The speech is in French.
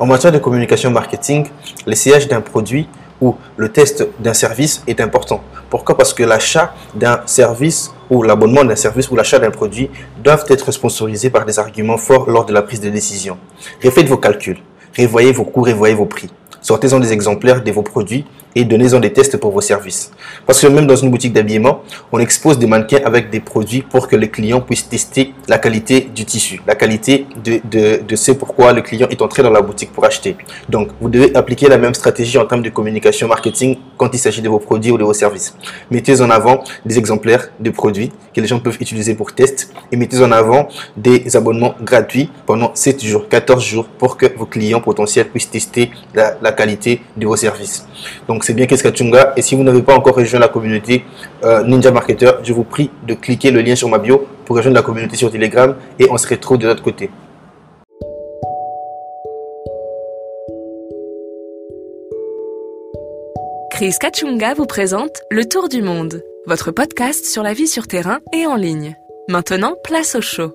En matière de communication marketing, l'essayage d'un produit ou le test d'un service est important. Pourquoi? Parce que l'achat d'un service ou l'abonnement d'un service ou l'achat d'un produit doivent être sponsorisés par des arguments forts lors de la prise de décision. Refaites vos calculs, revoyez vos coûts, revoyez vos prix. Sortez-en des exemplaires de vos produits et donnez-en des tests pour vos services. Parce que même dans une boutique d'habillement, on expose des mannequins avec des produits pour que les clients puissent tester la qualité du tissu, la qualité de, de, ce pourquoi le client est entré dans la boutique pour acheter. Donc, vous devez appliquer la même stratégie en termes de communication marketing quand il s'agit de vos produits ou de vos services. Mettez en avant des exemplaires de produits que les gens peuvent utiliser pour test et mettez en avant des abonnements gratuits pendant 7 jours, 14 jours pour que vos clients potentiels puissent tester la, la qualité de vos services. Donc, c'est bien Keskachunga. Et si vous n'avez pas encore rejoint la communauté euh, Ninja Marketer, je vous prie de cliquer le lien sur ma bio pour rejoindre la communauté sur Telegram et on se retrouve de l'autre côté. Chris Kachunga vous présente Le Tour du Monde, votre podcast sur la vie sur terrain et en ligne. Maintenant, place au show.